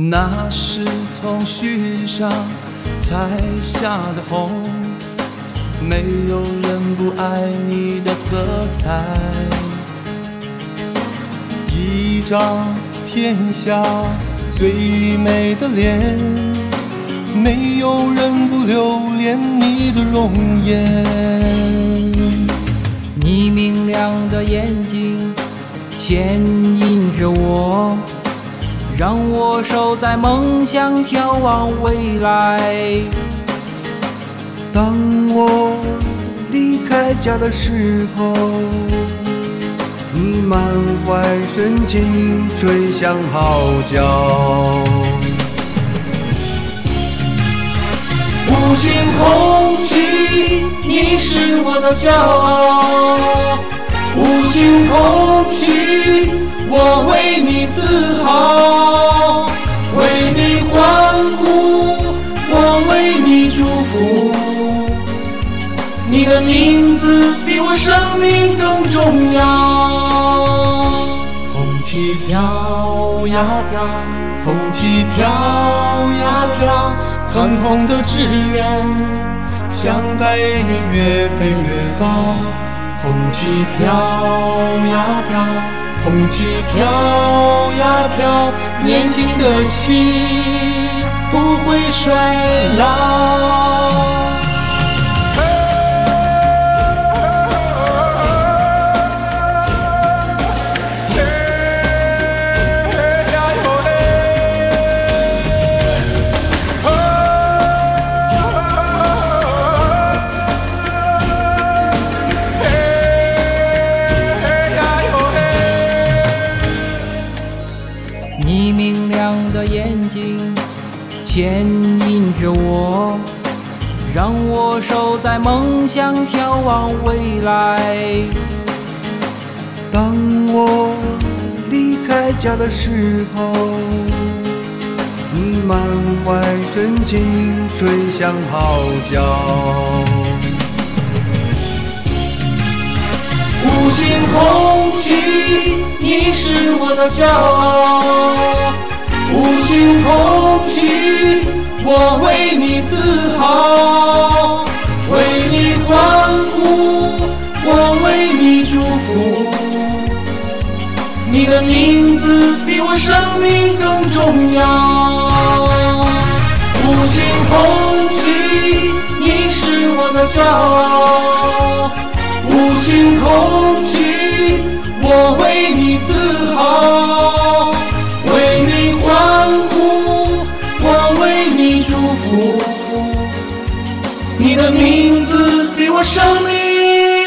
那是从雪上采下的红，没有人不爱你的色彩。一张天下最美的脸，没有人不留恋你的容颜。你明亮的眼睛牵。让我守在梦想，眺望未来。当我离开家的时候，你满怀深情吹响号角。五星红旗，你是我的骄傲。五星红旗，我为你自豪，为你欢呼，我为你祝福。你的名字比我生命更重要。红旗飘呀飘，红旗飘呀飘，腾空的志愿像白云越飞越高。红旗飘呀飘，红旗飘呀飘，年轻的心不会衰老。眼睛牵引着我，让我守在梦想，眺望未来。当我离开家的时候，你满怀深情吹响号角。五星红旗，你是我的骄傲。五星红旗，我为你自豪，为你欢呼，我为你祝福。你的名字比我生命更重要。五星红旗，你是我的骄傲。五星红旗。为你祝福。你的名字比我生命